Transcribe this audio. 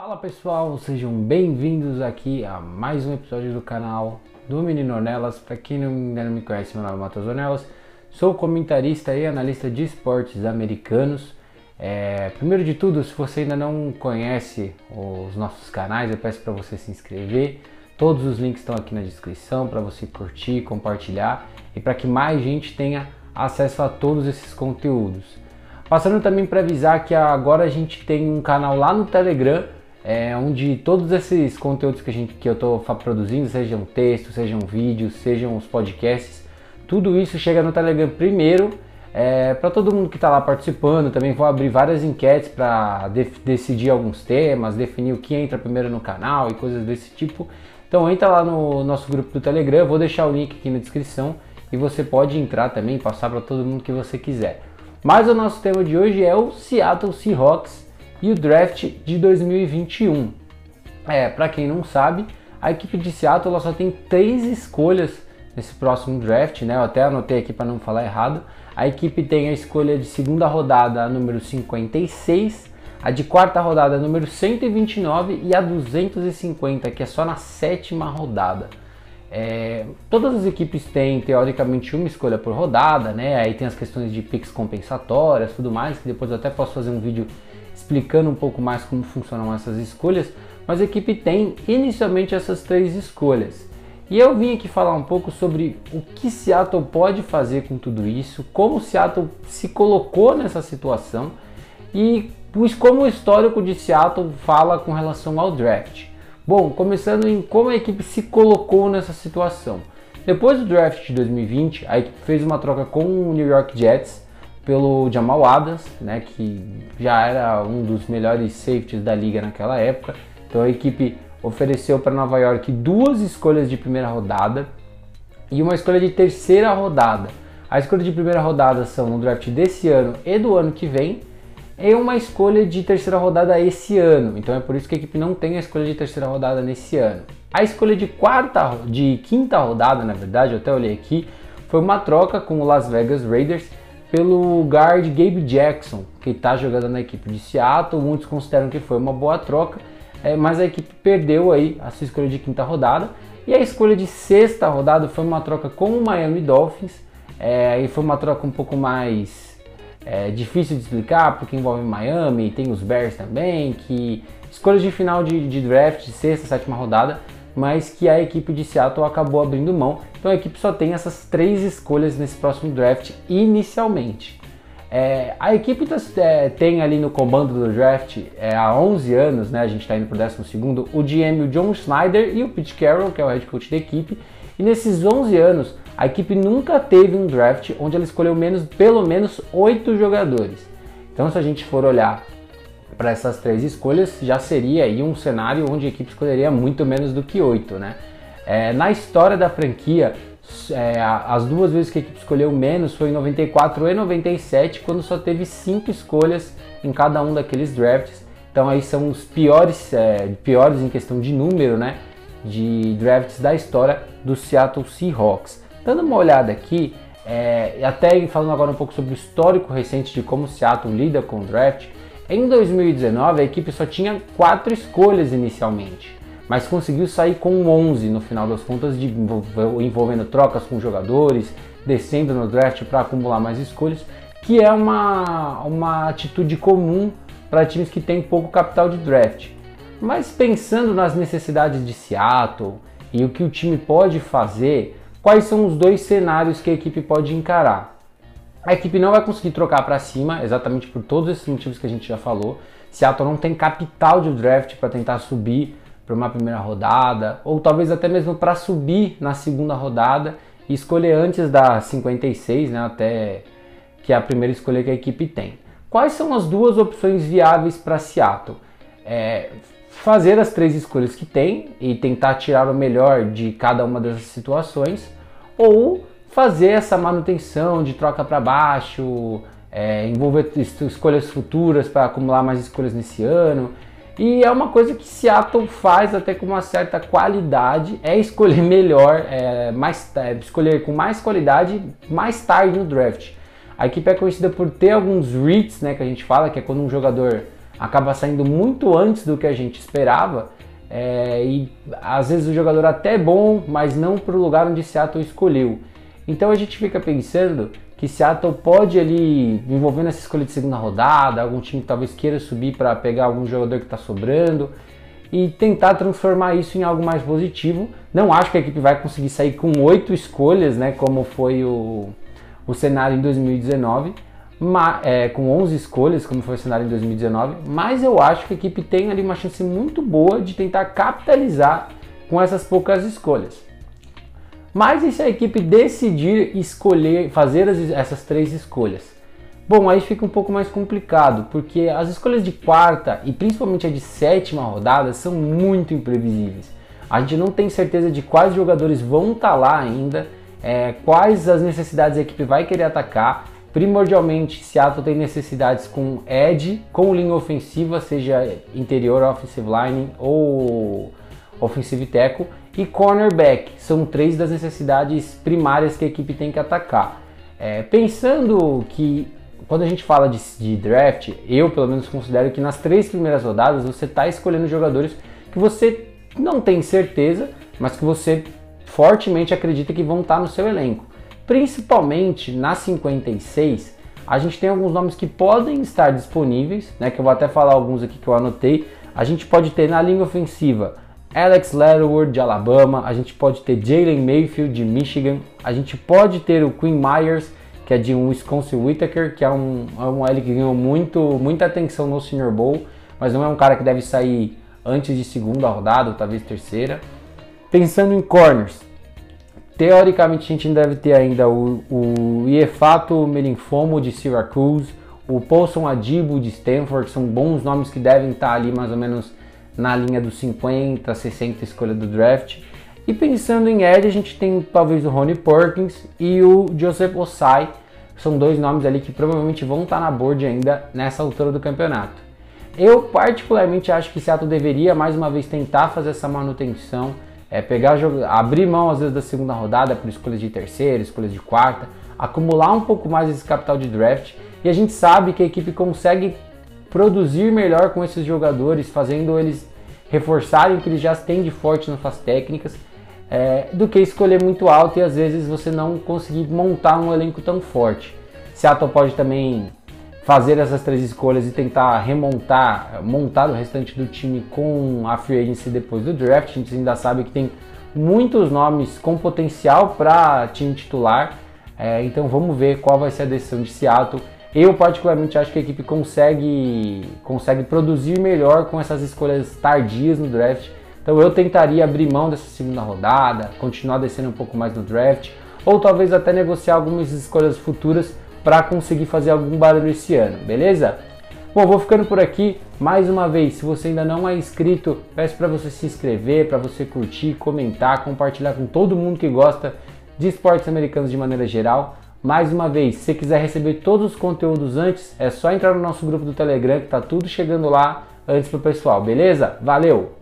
Fala pessoal, sejam bem-vindos aqui a mais um episódio do canal do Menino Ornelas. Para quem não, ainda não me conhece, meu nome é Matheus Ornelas, sou comentarista e analista de esportes americanos. É, primeiro de tudo, se você ainda não conhece os nossos canais, eu peço para você se inscrever. Todos os links estão aqui na descrição para você curtir, compartilhar e para que mais gente tenha acesso a todos esses conteúdos. Passando também para avisar que agora a gente tem um canal lá no Telegram, é, onde todos esses conteúdos que, a gente, que eu estou produzindo, sejam textos, sejam vídeos, sejam os podcasts, tudo isso chega no Telegram primeiro é, para todo mundo que está lá participando. Também vou abrir várias enquetes para de decidir alguns temas, definir o que entra primeiro no canal e coisas desse tipo. Então entra lá no nosso grupo do Telegram, vou deixar o link aqui na descrição e você pode entrar também, passar para todo mundo que você quiser. Mas o nosso tema de hoje é o Seattle Seahawks e o draft de 2021. É, para quem não sabe, a equipe de Seattle só tem três escolhas nesse próximo draft, né? Eu até anotei aqui para não falar errado. A equipe tem a escolha de segunda rodada, número 56, a de quarta rodada, número 129 e a 250, que é só na sétima rodada. É, todas as equipes têm teoricamente uma escolha por rodada, né? Aí tem as questões de picks compensatórias, tudo mais, que depois eu até posso fazer um vídeo explicando um pouco mais como funcionam essas escolhas. Mas a equipe tem inicialmente essas três escolhas. E eu vim aqui falar um pouco sobre o que Seattle pode fazer com tudo isso, como Seattle se colocou nessa situação e como o histórico de Seattle fala com relação ao draft. Bom, começando em como a equipe se colocou nessa situação. Depois do draft de 2020, a equipe fez uma troca com o New York Jets pelo Jamal Adams, né, que já era um dos melhores safeties da liga naquela época. Então a equipe ofereceu para Nova York duas escolhas de primeira rodada e uma escolha de terceira rodada. A escolha de primeira rodada são no draft desse ano e do ano que vem, é uma escolha de terceira rodada esse ano. Então é por isso que a equipe não tem a escolha de terceira rodada nesse ano. A escolha de quarta, de quinta rodada, na verdade, eu até olhei aqui, foi uma troca com o Las Vegas Raiders pelo guard Gabe Jackson, que está jogando na equipe de Seattle. Muitos consideram que foi uma boa troca, é, mas a equipe perdeu aí a sua escolha de quinta rodada. E a escolha de sexta rodada foi uma troca com o Miami Dolphins. É, e foi uma troca um pouco mais é difícil de explicar porque envolve Miami, tem os Bears também, que escolhas de final de, de draft, sexta, sétima rodada, mas que a equipe de Seattle acabou abrindo mão. Então a equipe só tem essas três escolhas nesse próximo draft inicialmente. É, a equipe tá, é, tem ali no comando do draft é, há 11 anos, né, a gente está indo para o 12 o GM, John Schneider e o Pete Carroll, que é o head coach da equipe. E nesses 11 anos, a equipe nunca teve um draft onde ela escolheu menos, pelo menos oito jogadores. Então, se a gente for olhar para essas três escolhas, já seria aí um cenário onde a equipe escolheria muito menos do que oito, né? É, na história da franquia, é, as duas vezes que a equipe escolheu menos foi em 94 e 97, quando só teve cinco escolhas em cada um daqueles drafts. Então aí são os piores, é, piores em questão de número, né? De drafts da história do Seattle Seahawks. Dando uma olhada aqui, é, até falando agora um pouco sobre o histórico recente de como o Seattle lida com o draft, em 2019 a equipe só tinha quatro escolhas inicialmente, mas conseguiu sair com 11 no final das contas, de, envolvendo trocas com jogadores, descendo no draft para acumular mais escolhas, que é uma, uma atitude comum para times que têm pouco capital de draft. Mas pensando nas necessidades de Seattle e o que o time pode fazer, Quais são os dois cenários que a equipe pode encarar? A equipe não vai conseguir trocar para cima, exatamente por todos esses motivos que a gente já falou. Seattle não tem capital de draft para tentar subir para uma primeira rodada, ou talvez até mesmo para subir na segunda rodada e escolher antes da 56, né, até que é a primeira escolha que a equipe tem. Quais são as duas opções viáveis para Seattle? É, fazer as três escolhas que tem e tentar tirar o melhor de cada uma dessas situações, ou fazer essa manutenção de troca para baixo, é, envolver escolhas futuras para acumular mais escolhas nesse ano. E é uma coisa que Seattle faz até com uma certa qualidade, é escolher melhor, é, mais, é, escolher com mais qualidade mais tarde no draft. A equipe é conhecida por ter alguns reads, né, que a gente fala, que é quando um jogador acaba saindo muito antes do que a gente esperava. É, e às vezes o jogador até é bom, mas não para o lugar onde Seattle escolheu. Então a gente fica pensando que Seattle pode ali, envolvendo essa escolha de segunda rodada, algum time que talvez queira subir para pegar algum jogador que está sobrando e tentar transformar isso em algo mais positivo. Não acho que a equipe vai conseguir sair com oito escolhas, né, como foi o, o cenário em 2019, mas, é, com 11 escolhas, como foi o cenário em 2019, mas eu acho que a equipe tem ali uma chance muito boa de tentar capitalizar com essas poucas escolhas. Mas e se a equipe decidir escolher, fazer as, essas três escolhas? Bom, aí fica um pouco mais complicado, porque as escolhas de quarta e principalmente a de sétima rodada são muito imprevisíveis. A gente não tem certeza de quais jogadores vão estar tá lá ainda, é, quais as necessidades a equipe vai querer atacar. Primordialmente, Seattle tem necessidades com edge, com linha ofensiva, seja interior offensive line ou offensive tackle, e cornerback. São três das necessidades primárias que a equipe tem que atacar. É, pensando que quando a gente fala de, de, draft, eu pelo menos considero que nas três primeiras rodadas você está escolhendo jogadores que você não tem certeza, mas que você fortemente acredita que vão estar tá no seu elenco. Principalmente na 56, a gente tem alguns nomes que podem estar disponíveis, né, que eu vou até falar alguns aqui que eu anotei. A gente pode ter na linha ofensiva Alex Leatherwood de Alabama, a gente pode ter Jalen Mayfield de Michigan, a gente pode ter o Quinn Myers, que é de um Wisconsin Whitaker, que é um, é um L que ganhou muito, muita atenção no Senior Bowl, mas não é um cara que deve sair antes de segunda rodada ou talvez terceira. Pensando em corners, teoricamente a gente deve ter ainda o, o Iefato Melinfomo de Syracuse, o Paulson Adibo de Stanford, que são bons nomes que devem estar ali mais ou menos na linha dos 50, 60 escolha do draft. E pensando em Ed, a gente tem talvez o Ronnie Perkins e o Joseph Osai. São dois nomes ali que provavelmente vão estar na board ainda nessa altura do campeonato. Eu particularmente acho que Seattle deveria mais uma vez tentar fazer essa manutenção, é, pegar abrir mão às vezes da segunda rodada por escolhas de terceira, escolhas de quarta, acumular um pouco mais esse capital de draft. E a gente sabe que a equipe consegue produzir melhor com esses jogadores, fazendo eles reforçarem o que eles já têm de forte nas suas técnicas, é, do que escolher muito alto e às vezes você não conseguir montar um elenco tão forte. Seattle pode também fazer essas três escolhas e tentar remontar, montar o restante do time com a free agency depois do draft. A gente ainda sabe que tem muitos nomes com potencial para time titular, é, então vamos ver qual vai ser a decisão de Seattle eu particularmente acho que a equipe consegue, consegue produzir melhor com essas escolhas tardias no draft. Então eu tentaria abrir mão dessa segunda rodada, continuar descendo um pouco mais no draft, ou talvez até negociar algumas escolhas futuras para conseguir fazer algum barulho esse ano, beleza? Bom, vou ficando por aqui. Mais uma vez, se você ainda não é inscrito, peço para você se inscrever, para você curtir, comentar, compartilhar com todo mundo que gosta de esportes americanos de maneira geral. Mais uma vez, se quiser receber todos os conteúdos antes, é só entrar no nosso grupo do Telegram que tá tudo chegando lá antes pro pessoal, beleza? Valeu!